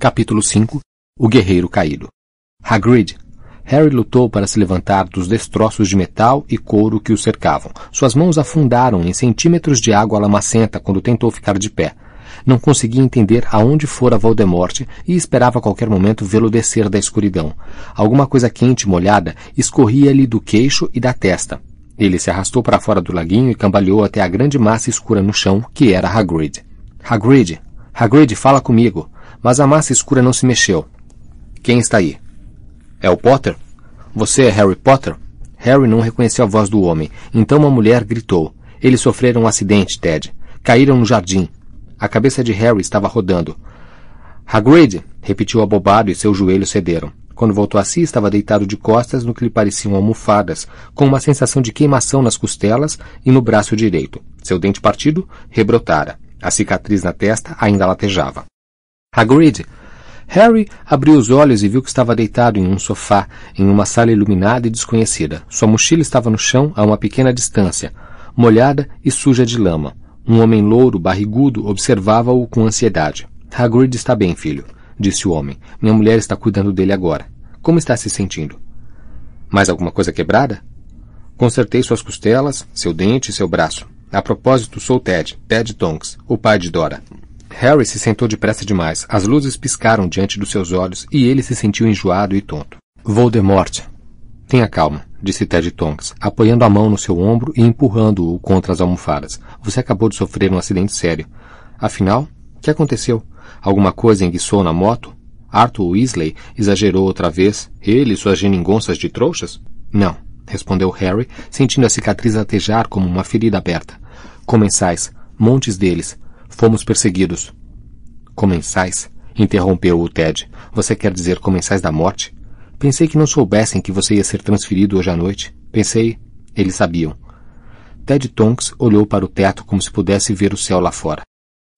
Capítulo 5 O Guerreiro Caído Hagrid. Harry lutou para se levantar dos destroços de metal e couro que o cercavam. Suas mãos afundaram em centímetros de água lamacenta quando tentou ficar de pé. Não conseguia entender aonde fora Voldemort e esperava a qualquer momento vê-lo descer da escuridão. Alguma coisa quente e molhada escorria-lhe do queixo e da testa. Ele se arrastou para fora do laguinho e cambaleou até a grande massa escura no chão, que era Hagrid. Hagrid! Hagrid, fala comigo! Mas a massa escura não se mexeu. Quem está aí? É o Potter? Você é Harry Potter? Harry não reconheceu a voz do homem, então uma mulher gritou. Eles sofreram um acidente, Ted. Caíram no jardim. A cabeça de Harry estava rodando. Hagrid! repetiu abobado e seus joelhos cederam. Quando voltou a si, estava deitado de costas no que lhe pareciam almofadas, com uma sensação de queimação nas costelas e no braço direito. Seu dente partido rebrotara. A cicatriz na testa ainda latejava. Hagrid! Harry abriu os olhos e viu que estava deitado em um sofá, em uma sala iluminada e desconhecida. Sua mochila estava no chão a uma pequena distância, molhada e suja de lama. Um homem louro, barrigudo, observava-o com ansiedade. Hagrid está bem, filho, disse o homem. Minha mulher está cuidando dele agora. Como está se sentindo? Mais alguma coisa quebrada? Consertei suas costelas, seu dente e seu braço. A propósito, sou Ted, Ted Tonks, o pai de Dora. Harry se sentou depressa demais. As luzes piscaram diante dos seus olhos e ele se sentiu enjoado e tonto. Voldemort. Tenha calma, disse Ted Tonks, apoiando a mão no seu ombro e empurrando-o contra as almofadas. Você acabou de sofrer um acidente sério. Afinal, o que aconteceu? Alguma coisa enguiçou na moto? Arthur Weasley exagerou outra vez? Ele e suas geringonças de trouxas? Não, respondeu Harry, sentindo a cicatriz latejar como uma ferida aberta. Comensais, montes deles, Fomos perseguidos. Comensais? Interrompeu o Ted. Você quer dizer comensais da morte? Pensei que não soubessem que você ia ser transferido hoje à noite. Pensei. Eles sabiam. Ted Tonks olhou para o teto como se pudesse ver o céu lá fora.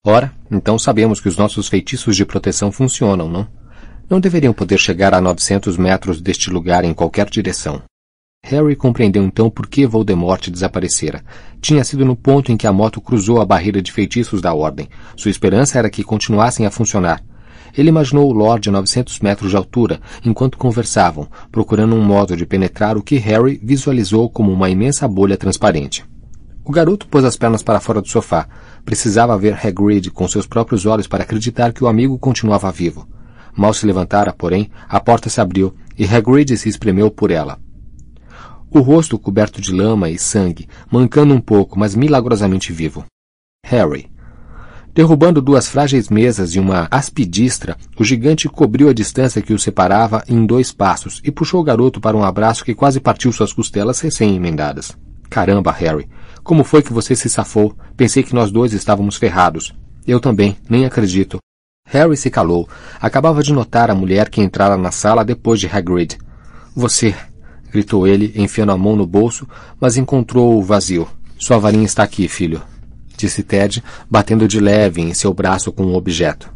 Ora, então sabemos que os nossos feitiços de proteção funcionam, não? Não deveriam poder chegar a 900 metros deste lugar em qualquer direção. Harry compreendeu então por que Voldemort desaparecera. Tinha sido no ponto em que a moto cruzou a barreira de feitiços da Ordem. Sua esperança era que continuassem a funcionar. Ele imaginou o Lorde a 900 metros de altura, enquanto conversavam, procurando um modo de penetrar o que Harry visualizou como uma imensa bolha transparente. O garoto pôs as pernas para fora do sofá. Precisava ver Hagrid com seus próprios olhos para acreditar que o amigo continuava vivo. Mal se levantara, porém, a porta se abriu e Hagrid se espremeu por ela o rosto coberto de lama e sangue, mancando um pouco, mas milagrosamente vivo. Harry. Derrubando duas frágeis mesas e uma aspidistra, o gigante cobriu a distância que o separava em dois passos e puxou o garoto para um abraço que quase partiu suas costelas recém-emendadas. Caramba, Harry. Como foi que você se safou? Pensei que nós dois estávamos ferrados. Eu também, nem acredito. Harry se calou. Acabava de notar a mulher que entrara na sala depois de Hagrid. Você, gritou ele, enfiando a mão no bolso, mas encontrou-o vazio. Sua varinha está aqui, filho, disse Ted, batendo de leve em seu braço com um objeto.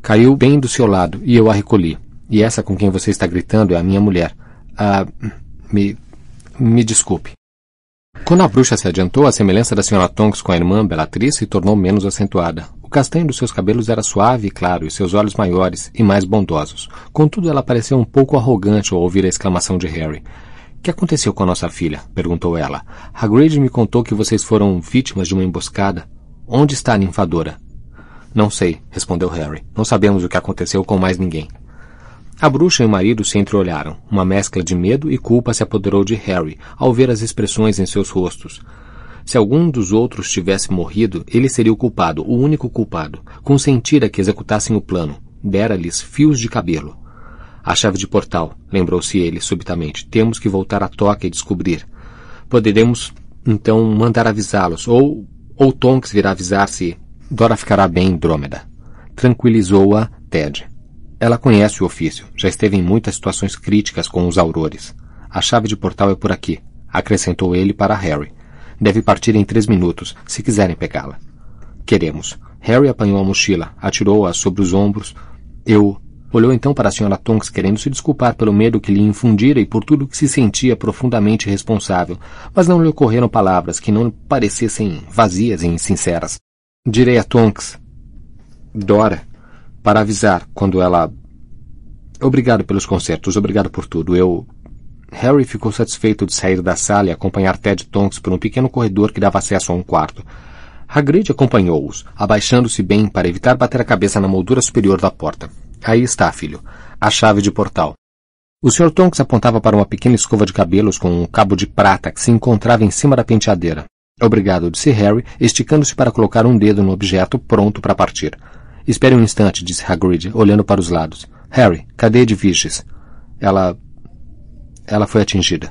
Caiu bem do seu lado e eu a recolhi. E essa com quem você está gritando é a minha mulher. Ah, me. me desculpe. Quando a bruxa se adiantou, a semelhança da senhora Tonks com a irmã Bellatrix se tornou menos acentuada. O castanho dos seus cabelos era suave e claro, e seus olhos maiores e mais bondosos. Contudo, ela pareceu um pouco arrogante ao ouvir a exclamação de Harry. Que aconteceu com a nossa filha? perguntou ela. Hagrid me contou que vocês foram vítimas de uma emboscada. Onde está a ninfadora? Não sei, respondeu Harry. Não sabemos o que aconteceu com mais ninguém. A bruxa e o marido se entreolharam. Uma mescla de medo e culpa se apoderou de Harry ao ver as expressões em seus rostos. Se algum dos outros tivesse morrido, ele seria o culpado, o único culpado. Consentira que executassem o plano. Dera-lhes fios de cabelo. A chave de portal, lembrou-se ele subitamente. Temos que voltar a toca e descobrir. Poderemos, então, mandar avisá-los, ou, ou Tonks virá avisar-se. Dora ficará bem, Drômeda. Tranquilizou-a Ted. Ela conhece o ofício, já esteve em muitas situações críticas com os aurores. A chave de portal é por aqui, acrescentou ele para Harry. Deve partir em três minutos, se quiserem pegá-la. Queremos. Harry apanhou a mochila, atirou-a sobre os ombros. Eu. Olhou então para a Sra. Tonks, querendo se desculpar pelo medo que lhe infundira e por tudo que se sentia profundamente responsável, mas não lhe ocorreram palavras que não parecessem vazias e insinceras. Direi a Tonks. Dora, para avisar quando ela. Obrigado pelos concertos, obrigado por tudo. Eu. Harry ficou satisfeito de sair da sala e acompanhar Ted Tonks por um pequeno corredor que dava acesso a um quarto. Hagrid acompanhou-os, abaixando-se bem para evitar bater a cabeça na moldura superior da porta. Aí está, filho. A chave de portal. O Sr. Tonks apontava para uma pequena escova de cabelos com um cabo de prata que se encontrava em cima da penteadeira. Obrigado, disse Harry, esticando-se para colocar um dedo no objeto, pronto para partir. Espere um instante, disse Hagrid, olhando para os lados. Harry, cadê Edviges? Ela... Ela foi atingida.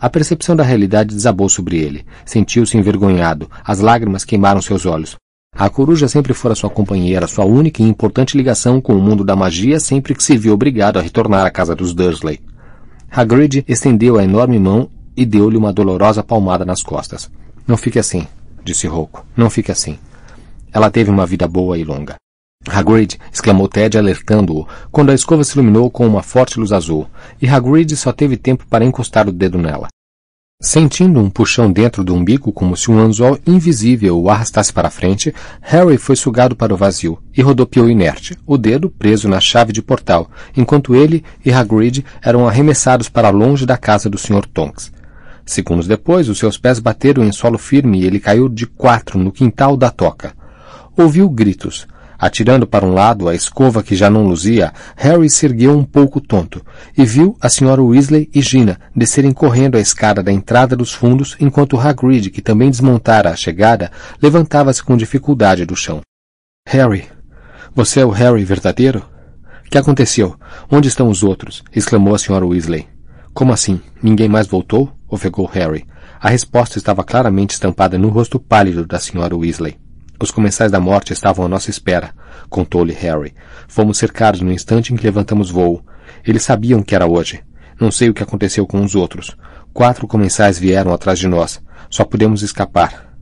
A percepção da realidade desabou sobre ele. Sentiu-se envergonhado. As lágrimas queimaram seus olhos. A coruja sempre fora sua companheira, sua única e importante ligação com o mundo da magia sempre que se viu obrigado a retornar à casa dos Dursley. Hagrid estendeu a enorme mão e deu-lhe uma dolorosa palmada nas costas. Não fique assim, disse Rouco. Não fique assim. Ela teve uma vida boa e longa. Hagrid, exclamou Ted alertando-o, quando a escova se iluminou com uma forte luz azul, e Hagrid só teve tempo para encostar o dedo nela. Sentindo um puxão dentro do umbigo como se um anzol invisível o arrastasse para frente, Harry foi sugado para o vazio e rodopiou inerte, o dedo preso na chave de portal, enquanto ele e Hagrid eram arremessados para longe da casa do Sr. Tonks. Segundos depois, os seus pés bateram em solo firme e ele caiu de quatro no quintal da toca. Ouviu gritos, Atirando para um lado a escova que já não luzia, Harry se ergueu um pouco tonto e viu a Sra. Weasley e Gina descerem correndo a escada da entrada dos fundos enquanto Hagrid, que também desmontara a chegada, levantava-se com dificuldade do chão. Harry, você é o Harry verdadeiro? Que aconteceu? Onde estão os outros? exclamou a Sra. Weasley. Como assim? Ninguém mais voltou? ofegou Harry. A resposta estava claramente estampada no rosto pálido da Sra. Weasley. Os comensais da morte estavam à nossa espera, contou-lhe Harry. Fomos cercados no instante em que levantamos voo. Eles sabiam que era hoje. Não sei o que aconteceu com os outros. Quatro comensais vieram atrás de nós. Só pudemos escapar.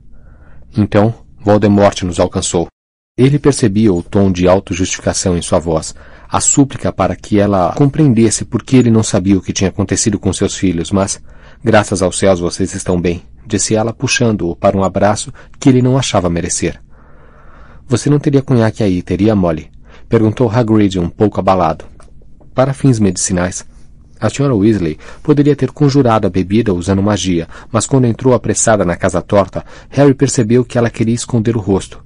Então, Voldemort nos alcançou. Ele percebia o tom de autojustificação em sua voz, a súplica para que ela compreendesse por que ele não sabia o que tinha acontecido com seus filhos, mas, graças aos céus, vocês estão bem, disse ela, puxando-o para um abraço que ele não achava merecer. Você não teria conhaque aí, teria Molly? Perguntou Hagrid um pouco abalado. Para fins medicinais. A Sra. Weasley poderia ter conjurado a bebida usando magia, mas quando entrou apressada na casa torta, Harry percebeu que ela queria esconder o rosto.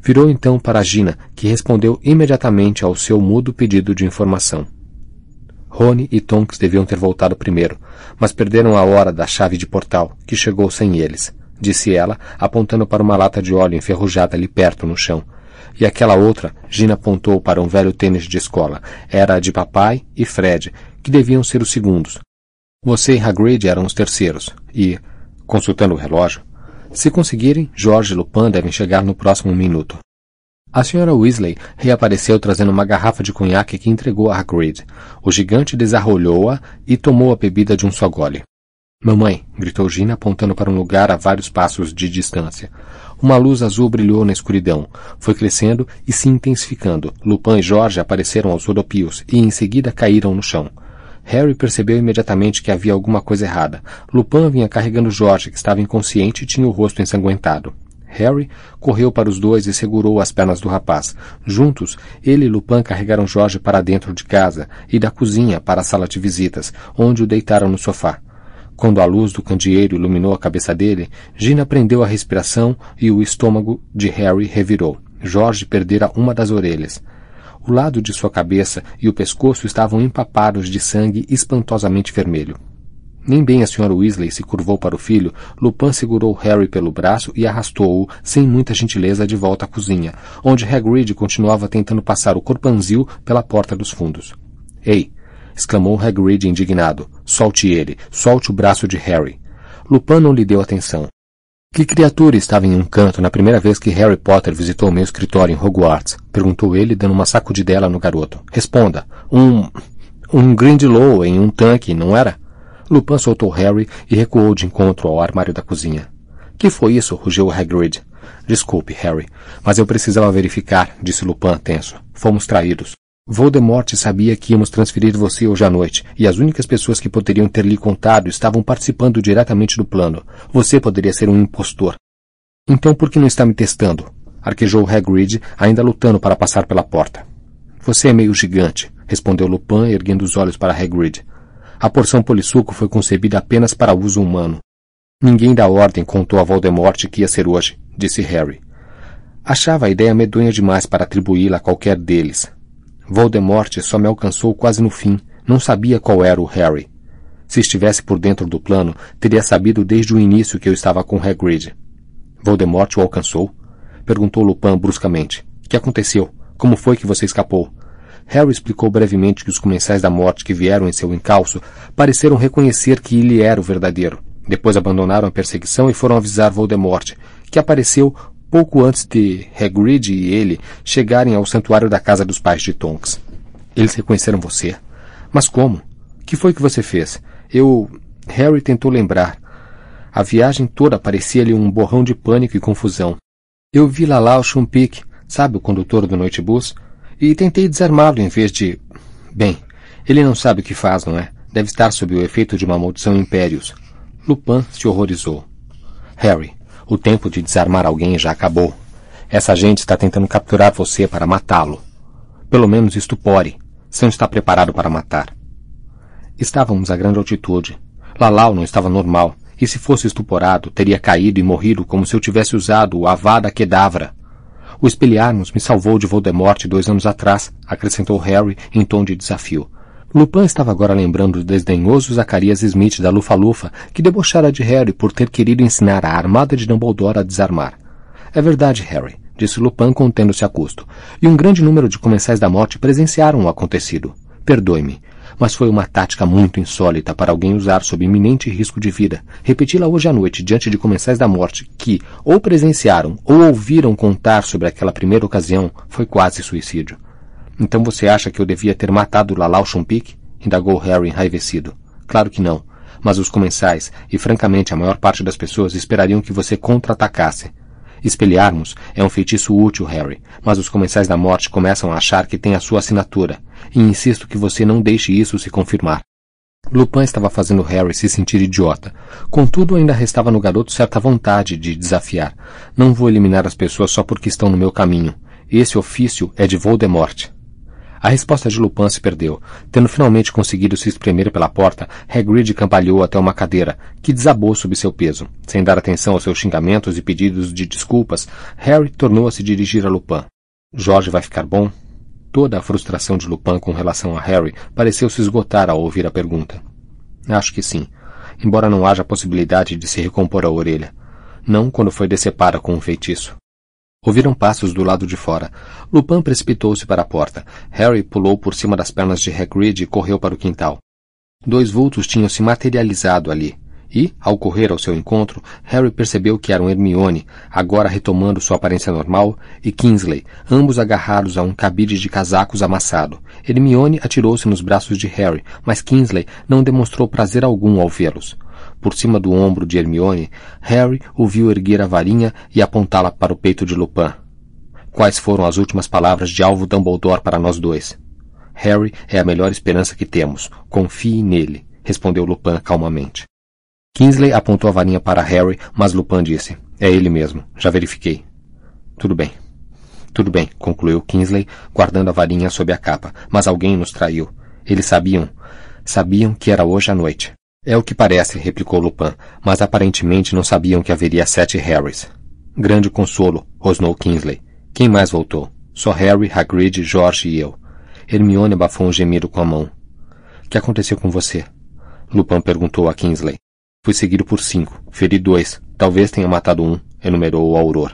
Virou então para Gina, que respondeu imediatamente ao seu mudo pedido de informação. Rony e Tonks deviam ter voltado primeiro, mas perderam a hora da chave de portal, que chegou sem eles disse ela, apontando para uma lata de óleo enferrujada ali perto no chão. E aquela outra, Gina apontou para um velho tênis de escola. Era a de papai e Fred, que deviam ser os segundos. Você e Hagrid eram os terceiros. E, consultando o relógio, se conseguirem, George e Lupin devem chegar no próximo minuto. A senhora Weasley reapareceu trazendo uma garrafa de conhaque que entregou a Hagrid. O gigante desarrolhou-a e tomou a bebida de um só gole. Mamãe! gritou Gina apontando para um lugar a vários passos de distância. Uma luz azul brilhou na escuridão. Foi crescendo e se intensificando. Lupin e Jorge apareceram aos rodopios e em seguida caíram no chão. Harry percebeu imediatamente que havia alguma coisa errada. Lupin vinha carregando Jorge, que estava inconsciente e tinha o rosto ensanguentado. Harry correu para os dois e segurou as pernas do rapaz. Juntos, ele e Lupin carregaram Jorge para dentro de casa e da cozinha para a sala de visitas, onde o deitaram no sofá. Quando a luz do candeeiro iluminou a cabeça dele, Gina prendeu a respiração e o estômago de Harry revirou. Jorge perdera uma das orelhas. O lado de sua cabeça e o pescoço estavam empapados de sangue espantosamente vermelho. Nem bem a senhora Weasley se curvou para o filho, Lupin segurou Harry pelo braço e arrastou-o, sem muita gentileza, de volta à cozinha, onde Hagrid continuava tentando passar o corpanzil pela porta dos fundos. Ei! Exclamou Hagrid indignado. Solte ele. Solte o braço de Harry. Lupin não lhe deu atenção. Que criatura estava em um canto na primeira vez que Harry Potter visitou meu escritório em Hogwarts? Perguntou ele, dando uma sacudidela no garoto. Responda. Um... um Grindelow em um tanque, não era? Lupin soltou Harry e recuou de encontro ao armário da cozinha. Que foi isso? rugiu Hagrid. Desculpe, Harry, mas eu precisava verificar, disse Lupin tenso. Fomos traídos. Voldemort sabia que íamos transferir você hoje à noite, e as únicas pessoas que poderiam ter lhe contado estavam participando diretamente do plano. Você poderia ser um impostor. Então por que não está me testando? Arquejou Hagrid, ainda lutando para passar pela porta. Você é meio gigante, respondeu Lupin, erguendo os olhos para Hagrid. A porção polissuco foi concebida apenas para uso humano. Ninguém da ordem contou a Voldemort que ia ser hoje, disse Harry. Achava a ideia medonha demais para atribuí-la a qualquer deles. Voldemort só me alcançou quase no fim. Não sabia qual era o Harry. Se estivesse por dentro do plano, teria sabido desde o início que eu estava com Hagrid. Voldemort o alcançou? Perguntou Lupin bruscamente. Que aconteceu? Como foi que você escapou? Harry explicou brevemente que os comensais da morte que vieram em seu encalço pareceram reconhecer que ele era o verdadeiro. Depois abandonaram a perseguição e foram avisar Voldemort, que apareceu pouco antes de Hagrid e ele chegarem ao santuário da casa dos pais de Tonks. Eles reconheceram você? Mas como? Que foi que você fez? Eu... Harry tentou lembrar. A viagem toda parecia-lhe um borrão de pânico e confusão. Eu vi Lalau Chumpik, sabe o condutor do noitebus? E tentei desarmá-lo em vez de... Bem, ele não sabe o que faz, não é? Deve estar sob o efeito de uma maldição impérios. Lupin se horrorizou. Harry, o tempo de desarmar alguém já acabou. Essa gente está tentando capturar você para matá-lo. Pelo menos estupore. Você não está preparado para matar. Estávamos a grande altitude. Lalau não estava normal, e se fosse estuporado, teria caído e morrido como se eu tivesse usado o Avada Kedavra. O Espelharmos me salvou de Voldemort dois anos atrás, acrescentou Harry em tom de desafio. Lupin estava agora lembrando do desdenhoso Zacarias Smith da Lufa-Lufa, que debochara de Harry por ter querido ensinar a armada de Dumbledore a desarmar. É verdade, Harry, disse Lupin contendo-se a custo, e um grande número de comensais da morte presenciaram o acontecido. Perdoe-me, mas foi uma tática muito insólita para alguém usar sob iminente risco de vida. Repeti-la hoje à noite diante de comensais da morte que ou presenciaram ou ouviram contar sobre aquela primeira ocasião foi quase suicídio. Então você acha que eu devia ter matado Lalau Chumpik? indagou Harry enraivecido. Claro que não. Mas os comensais, e francamente a maior parte das pessoas, esperariam que você contra-atacasse. Espelharmos é um feitiço útil, Harry, mas os comensais da morte começam a achar que tem a sua assinatura, e insisto que você não deixe isso se confirmar. Lupin estava fazendo Harry se sentir idiota. Contudo, ainda restava no garoto certa vontade de desafiar. Não vou eliminar as pessoas só porque estão no meu caminho. Esse ofício é de Voldemort. A resposta de Lupin se perdeu. Tendo finalmente conseguido se espremer pela porta, Hagrid cambalhou até uma cadeira, que desabou sob seu peso. Sem dar atenção aos seus xingamentos e pedidos de desculpas, Harry tornou a se dirigir a Lupin. Jorge vai ficar bom? Toda a frustração de Lupin com relação a Harry pareceu se esgotar ao ouvir a pergunta. Acho que sim, embora não haja possibilidade de se recompor a orelha. Não quando foi decepada com um feitiço. Ouviram passos do lado de fora. Lupin precipitou-se para a porta. Harry pulou por cima das pernas de Hagrid e correu para o quintal. Dois vultos tinham se materializado ali. E, ao correr ao seu encontro, Harry percebeu que eram Hermione, agora retomando sua aparência normal, e Kingsley, ambos agarrados a um cabide de casacos amassado. Hermione atirou-se nos braços de Harry, mas Kingsley não demonstrou prazer algum ao vê-los. Por cima do ombro de Hermione, Harry o viu erguer a varinha e apontá-la para o peito de Lupin. Quais foram as últimas palavras de Alvo Dumbledore para nós dois? Harry é a melhor esperança que temos. Confie nele, respondeu Lupin calmamente. Kingsley apontou a varinha para Harry, mas Lupin disse: É ele mesmo. Já verifiquei. Tudo bem. Tudo bem, concluiu Kingsley, guardando a varinha sob a capa. Mas alguém nos traiu. Eles sabiam. Sabiam que era hoje à noite. É o que parece, replicou Lupin, mas aparentemente não sabiam que haveria sete Harrys. Grande consolo, rosnou Kingsley. Quem mais voltou? Só Harry, Hagrid, George e eu. Hermione abafou um gemido com a mão. O que aconteceu com você? Lupin perguntou a Kingsley. Fui seguido por cinco. Feri dois. Talvez tenha matado um, enumerou o Auror.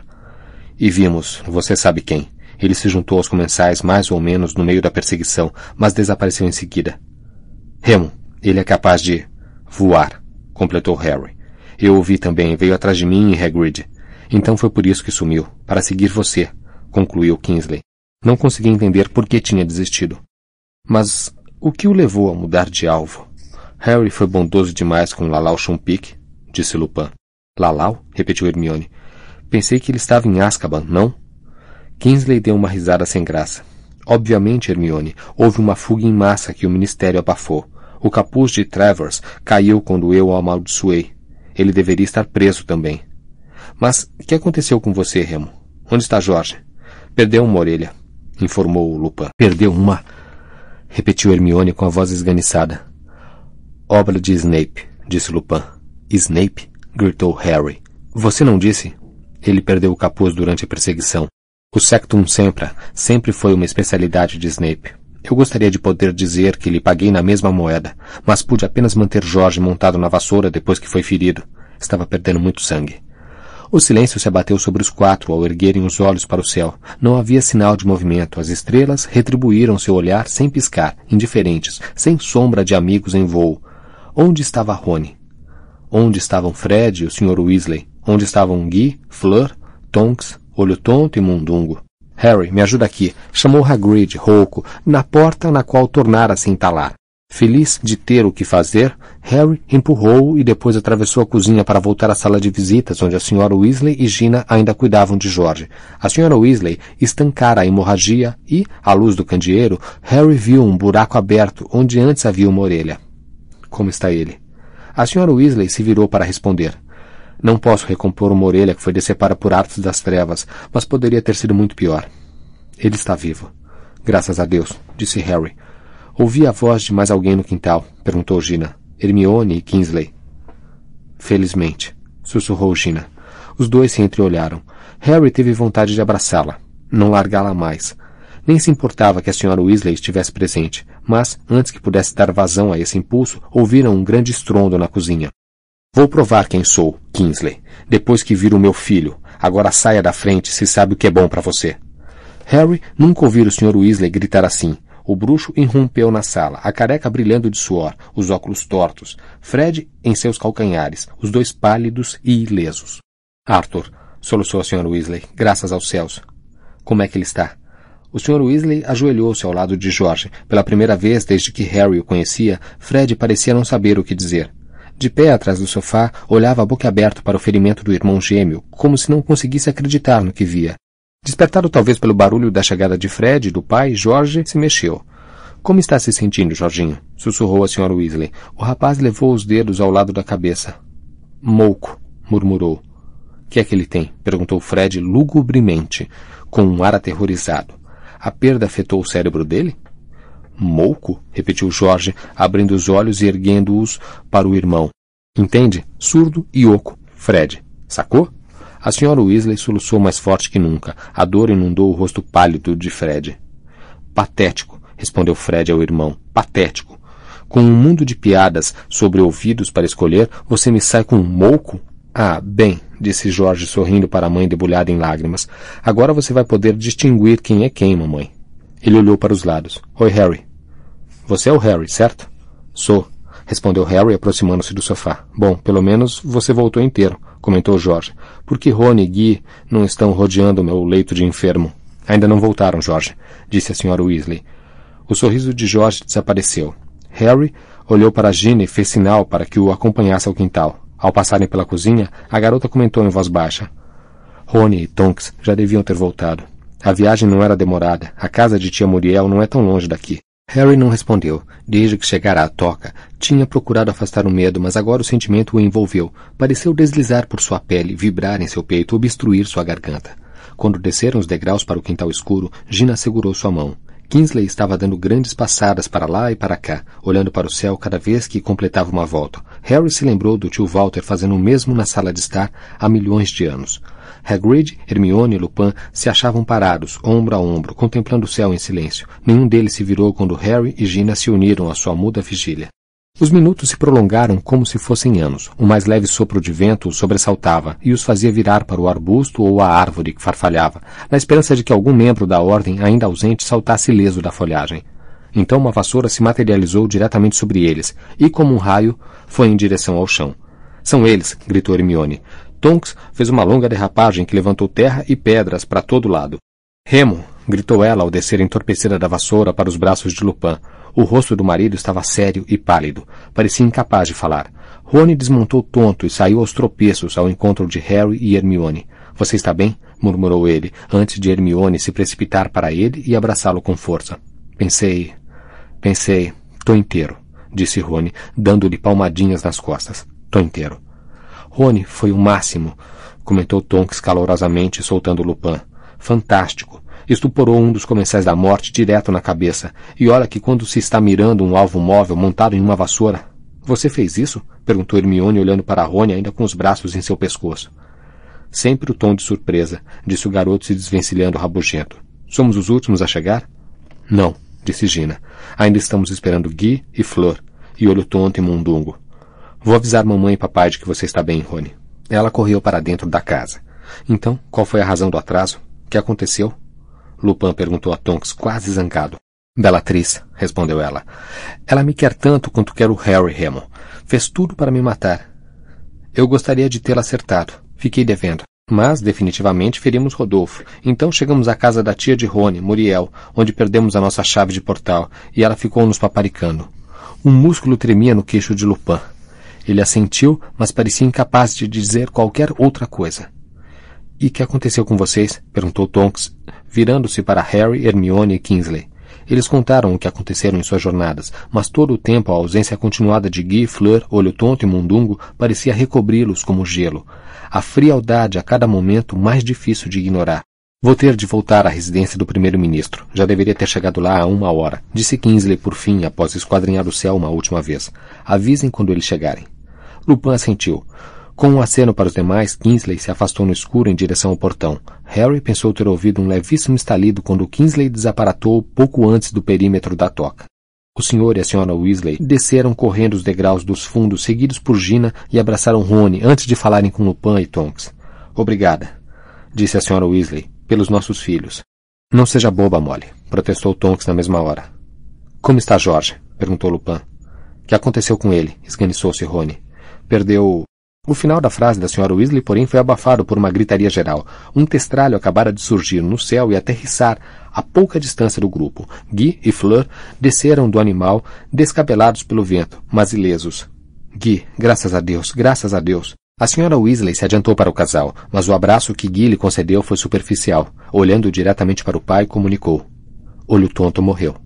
E vimos, você sabe quem. Ele se juntou aos comensais mais ou menos no meio da perseguição, mas desapareceu em seguida. Remo, ele é capaz de... Voar, completou Harry. Eu ouvi também, veio atrás de mim e Hagrid. Então foi por isso que sumiu, para seguir você, concluiu Kingsley. Não consegui entender por que tinha desistido. Mas o que o levou a mudar de alvo? Harry foi bondoso demais com Lalau Chumpik, disse Lupin. Lalau? repetiu Hermione. Pensei que ele estava em Azkaban, não? Kingsley deu uma risada sem graça. Obviamente, Hermione, houve uma fuga em massa que o Ministério abafou. O capuz de Travers caiu quando eu o amaldiçoei. Ele deveria estar preso também. Mas o que aconteceu com você, Remo? Onde está Jorge? Perdeu uma orelha. informou Lupin. Perdeu uma, repetiu Hermione com a voz esganiçada. Obra de Snape, disse Lupin. Snape? gritou Harry. Você não disse? Ele perdeu o capuz durante a perseguição. O Sectum Sempra sempre foi uma especialidade de Snape. Eu gostaria de poder dizer que lhe paguei na mesma moeda, mas pude apenas manter Jorge montado na vassoura depois que foi ferido. Estava perdendo muito sangue. O silêncio se abateu sobre os quatro ao erguerem os olhos para o céu. Não havia sinal de movimento. As estrelas retribuíram seu olhar sem piscar, indiferentes, sem sombra de amigos em voo. Onde estava Rony? Onde estavam Fred e o Sr. Weasley? Onde estavam Guy, Fleur, Tonks, Olho Tonto e Mundungo? Harry, me ajuda aqui. Chamou Hagrid, rouco, na porta na qual tornara a se entalar. Feliz de ter o que fazer, Harry empurrou-o e depois atravessou a cozinha para voltar à sala de visitas, onde a Sra. Weasley e Gina ainda cuidavam de George. A Sra. Weasley estancara a hemorragia e, à luz do candeeiro, Harry viu um buraco aberto onde antes havia uma orelha. Como está ele? A Sra. Weasley se virou para responder. Não posso recompor uma orelha que foi decepada por artes das trevas, mas poderia ter sido muito pior. Ele está vivo. Graças a Deus, disse Harry. Ouvi a voz de mais alguém no quintal, perguntou Gina. Hermione e Kingsley. Felizmente, sussurrou Gina. Os dois se entreolharam. Harry teve vontade de abraçá-la, não largá-la mais. Nem se importava que a senhora Weasley estivesse presente, mas, antes que pudesse dar vazão a esse impulso, ouviram um grande estrondo na cozinha. Vou provar quem sou, Kingsley, depois que vir o meu filho. Agora saia da frente se sabe o que é bom para você. Harry nunca ouviu o Sr. Weasley gritar assim, o bruxo irrompeu na sala, a careca brilhando de suor, os óculos tortos, Fred em seus calcanhares, os dois pálidos e ilesos. Arthur, soluçou a Sra. Weasley, graças aos céus. Como é que ele está? O Sr. Weasley ajoelhou-se ao lado de George. Pela primeira vez desde que Harry o conhecia, Fred parecia não saber o que dizer. De pé atrás do sofá, olhava a boca aberta para o ferimento do irmão gêmeo, como se não conseguisse acreditar no que via. Despertado talvez pelo barulho da chegada de Fred do pai, Jorge se mexeu. Como está se sentindo, Jorginho? sussurrou a senhora Weasley. O rapaz levou os dedos ao lado da cabeça. Mouco, murmurou. Que é que ele tem? perguntou Fred lugubremente, com um ar aterrorizado. A perda afetou o cérebro dele? Mouco? repetiu Jorge, abrindo os olhos e erguendo-os para o irmão. Entende? Surdo e oco. Fred. Sacou? A senhora Weasley soluçou mais forte que nunca. A dor inundou o rosto pálido de Fred. Patético, respondeu Fred ao irmão. Patético. Com um mundo de piadas sobre ouvidos para escolher, você me sai com um mouco? Ah, bem, disse Jorge sorrindo para a mãe debulhada em lágrimas. Agora você vai poder distinguir quem é quem, mamãe. Ele olhou para os lados. Oi, Harry. Você é o Harry, certo? Sou, respondeu Harry aproximando-se do sofá. Bom, pelo menos você voltou inteiro comentou Jorge. Por que Rony e Guy não estão rodeando meu leito de enfermo? Ainda não voltaram, Jorge, disse a senhora Weasley. O sorriso de Jorge desapareceu. Harry olhou para Ginny e fez sinal para que o acompanhasse ao quintal. Ao passarem pela cozinha, a garota comentou em voz baixa. Rony e Tonks já deviam ter voltado. A viagem não era demorada. A casa de tia Muriel não é tão longe daqui. Harry não respondeu. Desde que chegara à toca, tinha procurado afastar o medo, mas agora o sentimento o envolveu. Pareceu deslizar por sua pele, vibrar em seu peito, obstruir sua garganta. Quando desceram os degraus para o quintal escuro, Gina segurou sua mão. Kingsley estava dando grandes passadas para lá e para cá, olhando para o céu cada vez que completava uma volta. Harry se lembrou do tio Walter fazendo o mesmo na sala de estar há milhões de anos. Hagrid, Hermione e Lupin se achavam parados, ombro a ombro, contemplando o céu em silêncio. Nenhum deles se virou quando Harry e Gina se uniram à sua muda vigília. Os minutos se prolongaram como se fossem anos. O mais leve sopro de vento os sobressaltava e os fazia virar para o arbusto ou a árvore que farfalhava, na esperança de que algum membro da ordem ainda ausente saltasse ileso da folhagem. Então uma vassoura se materializou diretamente sobre eles e, como um raio, foi em direção ao chão. São eles, gritou Hermione. Tonks fez uma longa derrapagem que levantou terra e pedras para todo lado. Remo! gritou ela ao descer entorpecida da vassoura para os braços de Lupin. O rosto do marido estava sério e pálido. Parecia incapaz de falar. Rony desmontou tonto e saiu aos tropeços ao encontro de Harry e Hermione. Você está bem? murmurou ele, antes de Hermione se precipitar para ele e abraçá-lo com força. Pensei. Pensei. Tô inteiro, disse Rony, dando-lhe palmadinhas nas costas. Tô inteiro. Rony foi o máximo, comentou Tonks calorosamente, soltando Lupin. Fantástico. Estuporou um dos comensais da morte direto na cabeça. E olha que quando se está mirando um alvo móvel montado em uma vassoura. Você fez isso? perguntou Hermione olhando para Rony ainda com os braços em seu pescoço. Sempre o tom de surpresa, disse o garoto se desvencilhando rabugento. Somos os últimos a chegar? Não, disse Gina. Ainda estamos esperando Gui e Flor, e Olho Tonto e Mundungo. Vou avisar mamãe e papai de que você está bem, Rony. Ela correu para dentro da casa. Então, qual foi a razão do atraso? O que aconteceu? Lupin perguntou a Tonks, quase zangado. Bellatriz, respondeu ela. Ela me quer tanto quanto quer o Harry Remo. Fez tudo para me matar. Eu gostaria de tê-la acertado. Fiquei devendo. Mas, definitivamente, ferimos Rodolfo. Então chegamos à casa da tia de Rony, Muriel, onde perdemos a nossa chave de portal, e ela ficou nos paparicando. Um músculo tremia no queixo de Lupin. Ele assentiu, mas parecia incapaz de dizer qualquer outra coisa. E que aconteceu com vocês? perguntou Tonks, virando-se para Harry, Hermione e Kingsley. Eles contaram o que aconteceram em suas jornadas, mas todo o tempo a ausência continuada de Guy, Fleur, Olho Tonto e Mundungo parecia recobri-los como gelo. A frialdade a cada momento mais difícil de ignorar. Vou ter de voltar à residência do primeiro-ministro. Já deveria ter chegado lá há uma hora, disse Kingsley por fim, após esquadrinhar o céu uma última vez. Avisem quando eles chegarem. Lupin assentiu. Com um aceno para os demais, Kingsley se afastou no escuro em direção ao portão. Harry pensou ter ouvido um levíssimo estalido quando Kingsley desaparatou pouco antes do perímetro da toca. O senhor e a senhora Weasley desceram correndo os degraus dos fundos, seguidos por Gina, e abraçaram Rony antes de falarem com Lupin e Tonks. Obrigada, disse a senhora Weasley, pelos nossos filhos. Não seja boba, Molly, protestou Tonks na mesma hora. Como está Jorge? perguntou Lupin. Que aconteceu com ele? esganiçou-se Rony. Perdeu o final da frase da Sra. Weasley, porém, foi abafado por uma gritaria geral. Um testralho acabara de surgir no céu e aterrissar a pouca distância do grupo. Guy e Fleur desceram do animal, descabelados pelo vento, mas ilesos. Guy, graças a Deus, graças a Deus. A Sra. Weasley se adiantou para o casal, mas o abraço que Guy lhe concedeu foi superficial. Olhando diretamente para o pai, comunicou. Olho tonto morreu.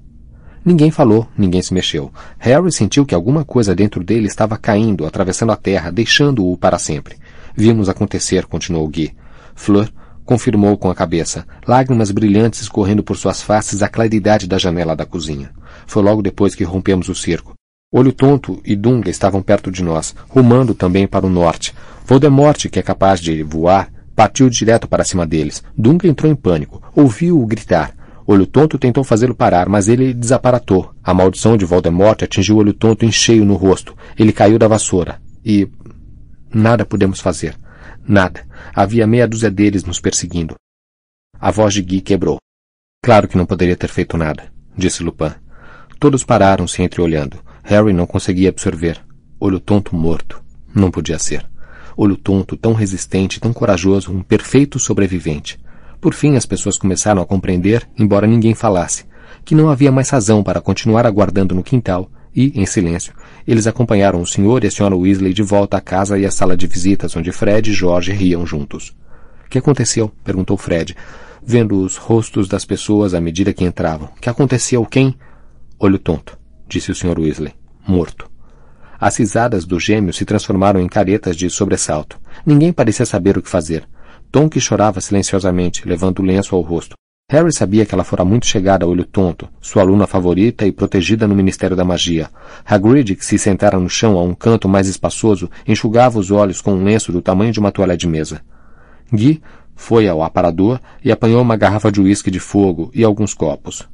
Ninguém falou, ninguém se mexeu. Harry sentiu que alguma coisa dentro dele estava caindo, atravessando a terra, deixando-o para sempre. Vimos acontecer, continuou Guy. Fleur confirmou com a cabeça, lágrimas brilhantes escorrendo por suas faces à claridade da janela da cozinha. Foi logo depois que rompemos o cerco. Olho Tonto e Dunga estavam perto de nós, rumando também para o norte. Voldemort, que é capaz de voar, partiu direto para cima deles. Dunga entrou em pânico. Ouviu-o gritar. Olho Tonto tentou fazê-lo parar, mas ele desaparatou. A maldição de Voldemort atingiu Olho Tonto em cheio no rosto. Ele caiu da vassoura. E... Nada pudemos fazer. Nada. Havia meia dúzia deles nos perseguindo. A voz de Guy quebrou. Claro que não poderia ter feito nada, disse Lupin. Todos pararam-se entreolhando. Harry não conseguia absorver. Olho tonto morto. Não podia ser. Olho tonto, tão resistente, tão corajoso, um perfeito sobrevivente. Por fim, as pessoas começaram a compreender, embora ninguém falasse, que não havia mais razão para continuar aguardando no quintal e, em silêncio, eles acompanharam o senhor e a senhora Weasley de volta à casa e à sala de visitas onde Fred e George riam juntos. O que aconteceu? perguntou Fred, vendo os rostos das pessoas à medida que entravam. Que aconteceu? Quem? Olho tonto, disse o senhor Weasley. Morto. As risadas dos gêmeos se transformaram em caretas de sobressalto. Ninguém parecia saber o que fazer. Tom que chorava silenciosamente, levando o lenço ao rosto. Harry sabia que ela fora muito chegada a olho tonto, sua aluna favorita e protegida no Ministério da Magia. Hagrid, que se sentara no chão a um canto mais espaçoso, enxugava os olhos com um lenço do tamanho de uma toalha de mesa. Guy foi ao aparador e apanhou uma garrafa de uísque de fogo e alguns copos.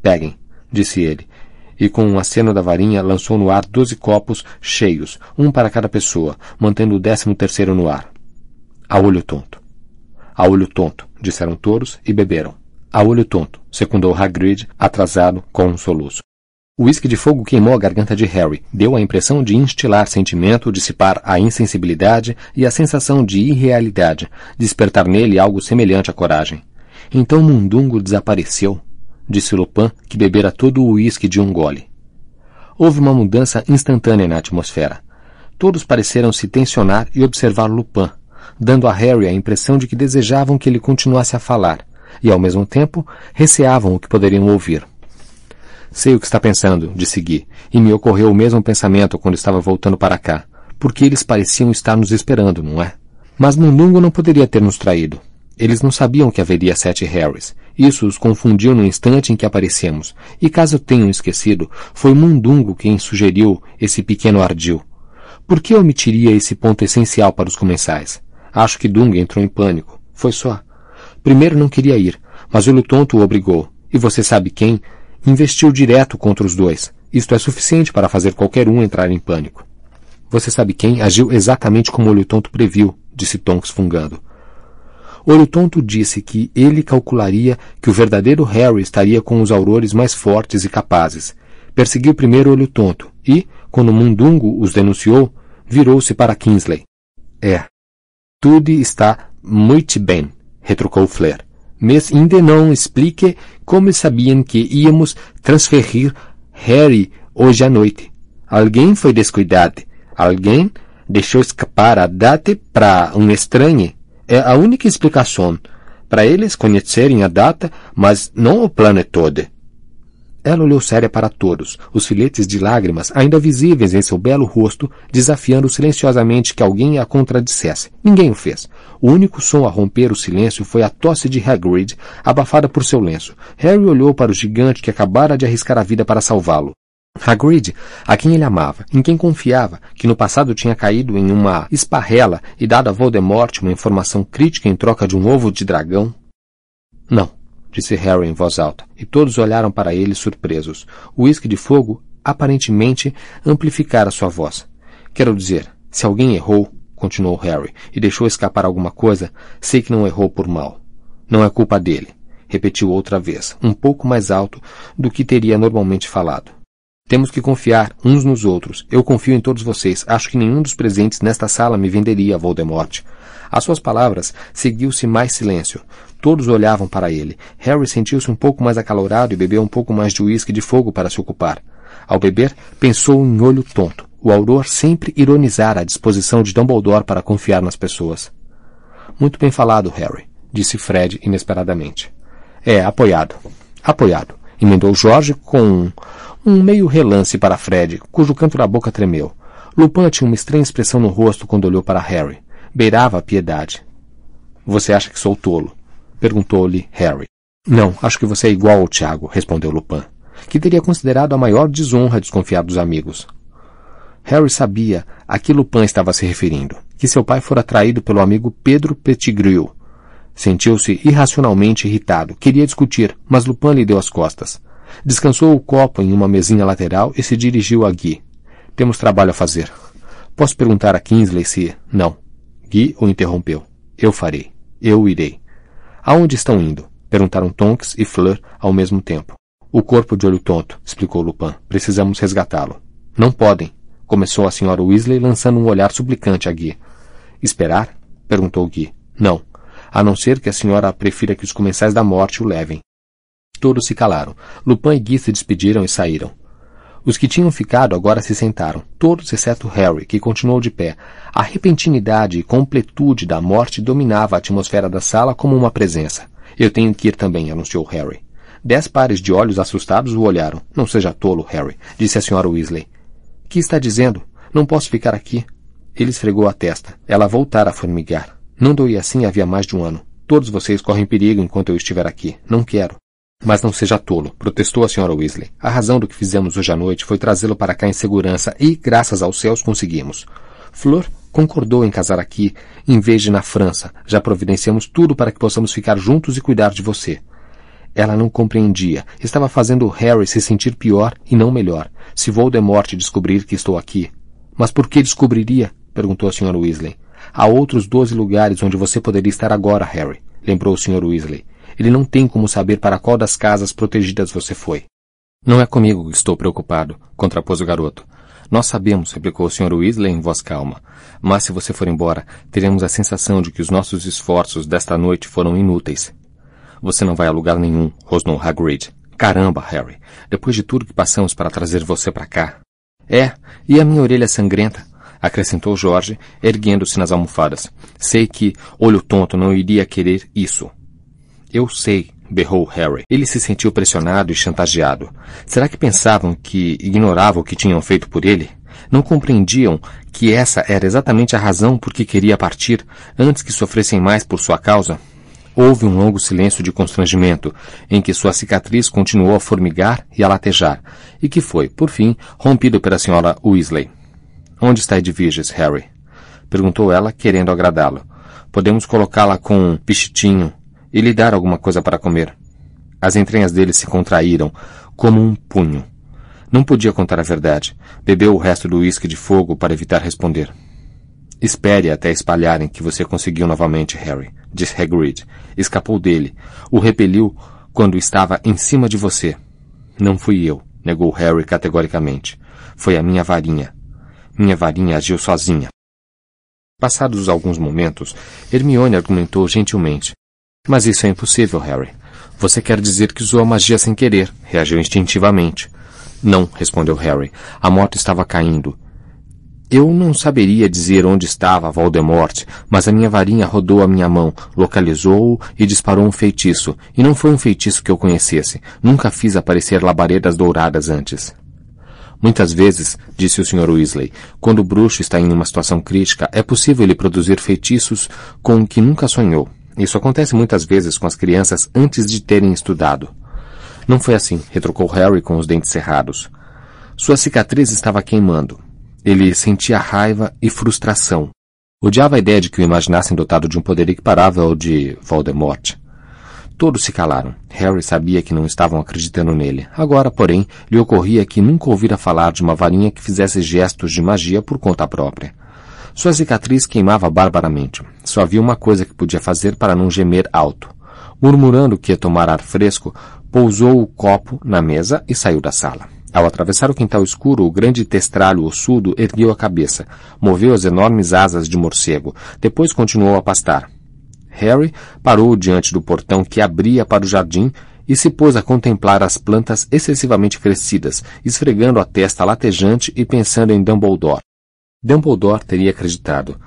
Peguem, disse ele, e com um aceno da varinha lançou no ar doze copos cheios, um para cada pessoa, mantendo o décimo terceiro no ar. A olho tonto. A olho tonto, disseram todos e beberam. A olho tonto, secundou Hagrid, atrasado, com um soluço. O uísque de fogo queimou a garganta de Harry, deu a impressão de instilar sentimento, dissipar a insensibilidade e a sensação de irrealidade, despertar nele algo semelhante à coragem. Então Mundungo desapareceu, disse Lupin, que bebera todo o uísque de um gole. Houve uma mudança instantânea na atmosfera. Todos pareceram se tensionar e observar Lupin, dando a Harry a impressão de que desejavam que ele continuasse a falar, e ao mesmo tempo receavam o que poderiam ouvir. Sei o que está pensando, disse Guy, e me ocorreu o mesmo pensamento quando estava voltando para cá, porque eles pareciam estar nos esperando, não é? Mas Mundungo não poderia ter nos traído. Eles não sabiam que haveria sete Harrys. Isso os confundiu no instante em que aparecemos. E caso tenham esquecido, foi Mundungo quem sugeriu esse pequeno ardil. Por que omitiria esse ponto essencial para os comensais? Acho que Dung entrou em pânico. Foi só. Primeiro não queria ir, mas o Lutonto o obrigou. E você sabe quem? Investiu direto contra os dois. Isto é suficiente para fazer qualquer um entrar em pânico. Você sabe quem agiu exatamente como o Tonto previu, disse Tonks fungando. Olho Tonto disse que ele calcularia que o verdadeiro Harry estaria com os aurores mais fortes e capazes. Perseguiu primeiro Olho Tonto e, quando Mundungo os denunciou, virou-se para Kingsley. É. Tudo está muito bem, retrucou Flair. Mas ainda não explique como sabiam que íamos transferir Harry hoje à noite. Alguém foi descuidado. Alguém deixou escapar a data para um estranho é a única explicação para eles conhecerem a data, mas não o plano todo. Ela olhou séria para todos, os filetes de lágrimas ainda visíveis em seu belo rosto, desafiando silenciosamente que alguém a contradissesse. Ninguém o fez. O único som a romper o silêncio foi a tosse de Hagrid, abafada por seu lenço. Harry olhou para o gigante que acabara de arriscar a vida para salvá-lo. Hagrid, a quem ele amava, em quem confiava, que no passado tinha caído em uma esparrela e dado a Voldemort uma informação crítica em troca de um ovo de dragão? Não, disse Harry em voz alta, e todos olharam para ele surpresos. O uísque de fogo aparentemente amplificara sua voz. Quero dizer, se alguém errou, continuou Harry, e deixou escapar alguma coisa, sei que não errou por mal. Não é culpa dele, repetiu outra vez, um pouco mais alto do que teria normalmente falado. Temos que confiar uns nos outros. Eu confio em todos vocês. Acho que nenhum dos presentes nesta sala me venderia a Voldemort. Às suas palavras, seguiu-se mais silêncio. Todos olhavam para ele. Harry sentiu-se um pouco mais acalorado e bebeu um pouco mais de uísque de fogo para se ocupar. Ao beber, pensou em olho tonto. O Auror sempre ironizara a disposição de Dumbledore para confiar nas pessoas. Muito bem falado, Harry, disse Fred inesperadamente. É, apoiado. Apoiado. Emendou Jorge com um meio relance para Fred, cujo canto da boca tremeu. Lupin tinha uma estranha expressão no rosto quando olhou para Harry. Beirava a piedade. Você acha que sou tolo? Perguntou-lhe Harry. Não, acho que você é igual ao Tiago, respondeu Lupin, que teria considerado a maior desonra desconfiar dos amigos. Harry sabia a que Lupin estava se referindo, que seu pai fora traído pelo amigo Pedro Pettigrew. Sentiu-se irracionalmente irritado, queria discutir, mas Lupin lhe deu as costas. Descansou o copo em uma mesinha lateral e se dirigiu a Guy. Temos trabalho a fazer. Posso perguntar a Kingsley se... Não. Guy o interrompeu. Eu farei. Eu irei. Aonde estão indo? Perguntaram Tonks e Fleur ao mesmo tempo. O corpo de olho tonto, explicou Lupin. Precisamos resgatá-lo. Não podem, começou a senhora Weasley lançando um olhar suplicante a Guy. Esperar? perguntou Guy. Não. A não ser que a senhora prefira que os comensais da morte o levem. Todos se calaram. Lupin e Guy se despediram e saíram. Os que tinham ficado agora se sentaram, todos exceto Harry, que continuou de pé. A repentinidade e completude da morte dominava a atmosfera da sala como uma presença. Eu tenho que ir também, anunciou Harry. Dez pares de olhos assustados o olharam. Não seja tolo, Harry, disse a senhora Weasley. Que está dizendo? Não posso ficar aqui. Ele esfregou a testa. Ela voltara a formigar. Não doía assim havia mais de um ano. Todos vocês correm perigo enquanto eu estiver aqui. Não quero. Mas não seja tolo, protestou a senhora Weasley. A razão do que fizemos hoje à noite foi trazê-lo para cá em segurança e, graças aos céus, conseguimos. Flor concordou em casar aqui, em vez de na França. Já providenciamos tudo para que possamos ficar juntos e cuidar de você. Ela não compreendia. Estava fazendo Harry se sentir pior e não melhor. Se Voldemort descobrir que estou aqui. Mas por que descobriria? perguntou a senhora Weasley. Há outros doze lugares onde você poderia estar agora, Harry, lembrou o Sr. Weasley. Ele não tem como saber para qual das casas protegidas você foi. Não é comigo que estou preocupado, contrapôs o garoto. Nós sabemos, replicou o Sr. Weasley em voz calma. Mas se você for embora, teremos a sensação de que os nossos esforços desta noite foram inúteis. Você não vai a lugar nenhum, rosnou Hagrid. Caramba, Harry. Depois de tudo que passamos para trazer você para cá. É, e a minha orelha sangrenta, acrescentou Jorge, erguendo-se nas almofadas. Sei que, olho tonto, não iria querer isso. Eu sei, berrou Harry. Ele se sentiu pressionado e chantageado. Será que pensavam que ignorava o que tinham feito por ele? Não compreendiam que essa era exatamente a razão por que queria partir, antes que sofressem mais por sua causa? Houve um longo silêncio de constrangimento, em que sua cicatriz continuou a formigar e a latejar, e que foi, por fim, rompido pela senhora Weasley. Onde está Edviges, Harry? Perguntou ela, querendo agradá-lo. Podemos colocá-la com um pichitinho e lhe dar alguma coisa para comer. As entranhas dele se contraíram, como um punho. Não podia contar a verdade. Bebeu o resto do uísque de fogo para evitar responder. Espere até espalharem que você conseguiu novamente, Harry, disse Hagrid. Escapou dele. O repeliu quando estava em cima de você. Não fui eu, negou Harry categoricamente. Foi a minha varinha. Minha varinha agiu sozinha. Passados alguns momentos, Hermione argumentou gentilmente. Mas isso é impossível, Harry. Você quer dizer que usou a magia sem querer, reagiu instintivamente. Não, respondeu Harry. A moto estava caindo. Eu não saberia dizer onde estava Voldemort, mas a minha varinha rodou a minha mão, localizou-o e disparou um feitiço. E não foi um feitiço que eu conhecesse. Nunca fiz aparecer labaredas douradas antes. Muitas vezes, disse o Sr. Weasley, quando o bruxo está em uma situação crítica, é possível ele produzir feitiços com que nunca sonhou. Isso acontece muitas vezes com as crianças antes de terem estudado. Não foi assim, retrucou Harry com os dentes cerrados. Sua cicatriz estava queimando. Ele sentia raiva e frustração. Odiava a ideia de que o imaginassem dotado de um poder equiparável ao de Voldemort. Todos se calaram. Harry sabia que não estavam acreditando nele. Agora, porém, lhe ocorria que nunca ouvira falar de uma varinha que fizesse gestos de magia por conta própria. Sua cicatriz queimava barbaramente. Só havia uma coisa que podia fazer para não gemer alto. Murmurando que ia tomar ar fresco, pousou o copo na mesa e saiu da sala. Ao atravessar o quintal escuro, o grande testralho ossudo ergueu a cabeça, moveu as enormes asas de morcego, depois continuou a pastar. Harry parou diante do portão que abria para o jardim e se pôs a contemplar as plantas excessivamente crescidas, esfregando a testa latejante e pensando em Dumbledore. Dumbledore teria acreditado.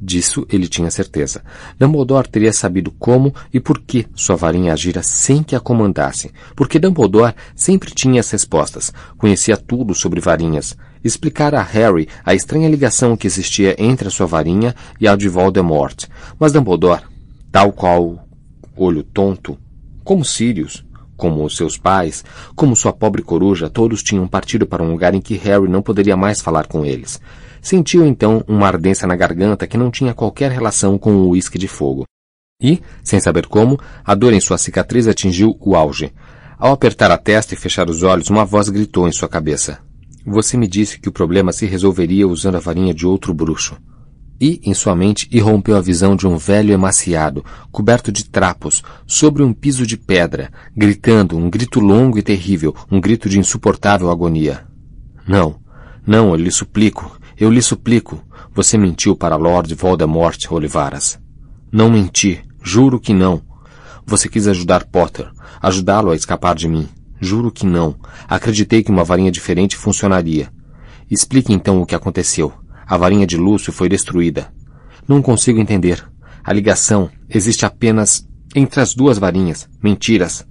Disso ele tinha certeza. Dumbledore teria sabido como e por que sua varinha agira sem que a comandasse, porque Dumbledore sempre tinha as respostas, conhecia tudo sobre varinhas. Explicara a Harry a estranha ligação que existia entre a sua varinha e a de Voldemort. Mas Dumbledore, tal qual olho tonto, como Sirius, como os seus pais, como sua pobre coruja, todos tinham partido para um lugar em que Harry não poderia mais falar com eles. Sentiu então uma ardência na garganta que não tinha qualquer relação com o uísque de fogo. E, sem saber como, a dor em sua cicatriz atingiu o auge. Ao apertar a testa e fechar os olhos, uma voz gritou em sua cabeça. Você me disse que o problema se resolveria usando a varinha de outro bruxo. E, em sua mente, irrompeu a visão de um velho emaciado, coberto de trapos, sobre um piso de pedra, gritando um grito longo e terrível, um grito de insuportável agonia. Não, não, eu lhe suplico, eu lhe suplico, você mentiu para Lord Voldemort, Olivaras. Não menti, juro que não. Você quis ajudar Potter, ajudá-lo a escapar de mim. Juro que não. Acreditei que uma varinha diferente funcionaria. Explique então o que aconteceu. A varinha de Lúcio foi destruída. Não consigo entender. A ligação existe apenas entre as duas varinhas. Mentiras.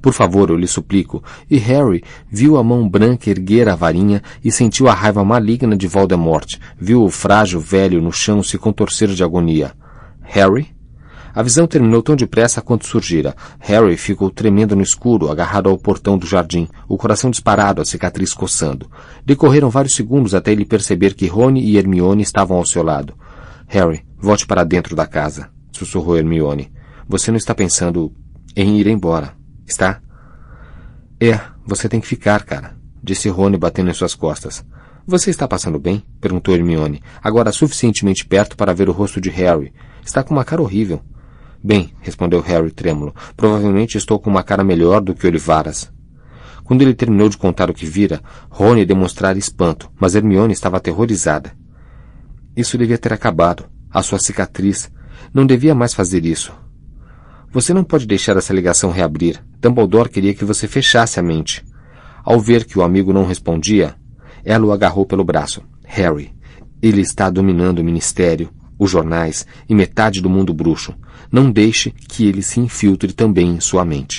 Por favor, eu lhe suplico. E Harry viu a mão branca erguer a varinha e sentiu a raiva maligna de Voldemort. Viu o frágil velho no chão se contorcer de agonia. Harry? A visão terminou tão depressa quanto surgira. Harry ficou tremendo no escuro, agarrado ao portão do jardim, o coração disparado, a cicatriz coçando. Decorreram vários segundos até ele perceber que Rony e Hermione estavam ao seu lado. Harry, volte para dentro da casa, sussurrou Hermione. Você não está pensando em ir embora. Está? É, você tem que ficar, cara, disse Rony batendo em suas costas. Você está passando bem? perguntou Hermione, agora suficientemente perto para ver o rosto de Harry. Está com uma cara horrível. Bem, respondeu Harry trêmulo, provavelmente estou com uma cara melhor do que Olivaras. Quando ele terminou de contar o que vira, Rony demonstrara espanto, mas Hermione estava aterrorizada. Isso devia ter acabado. A sua cicatriz. Não devia mais fazer isso. Você não pode deixar essa ligação reabrir. Dumbledore queria que você fechasse a mente. Ao ver que o amigo não respondia, ela o agarrou pelo braço. Harry, ele está dominando o ministério, os jornais e metade do mundo bruxo. Não deixe que ele se infiltre também em sua mente.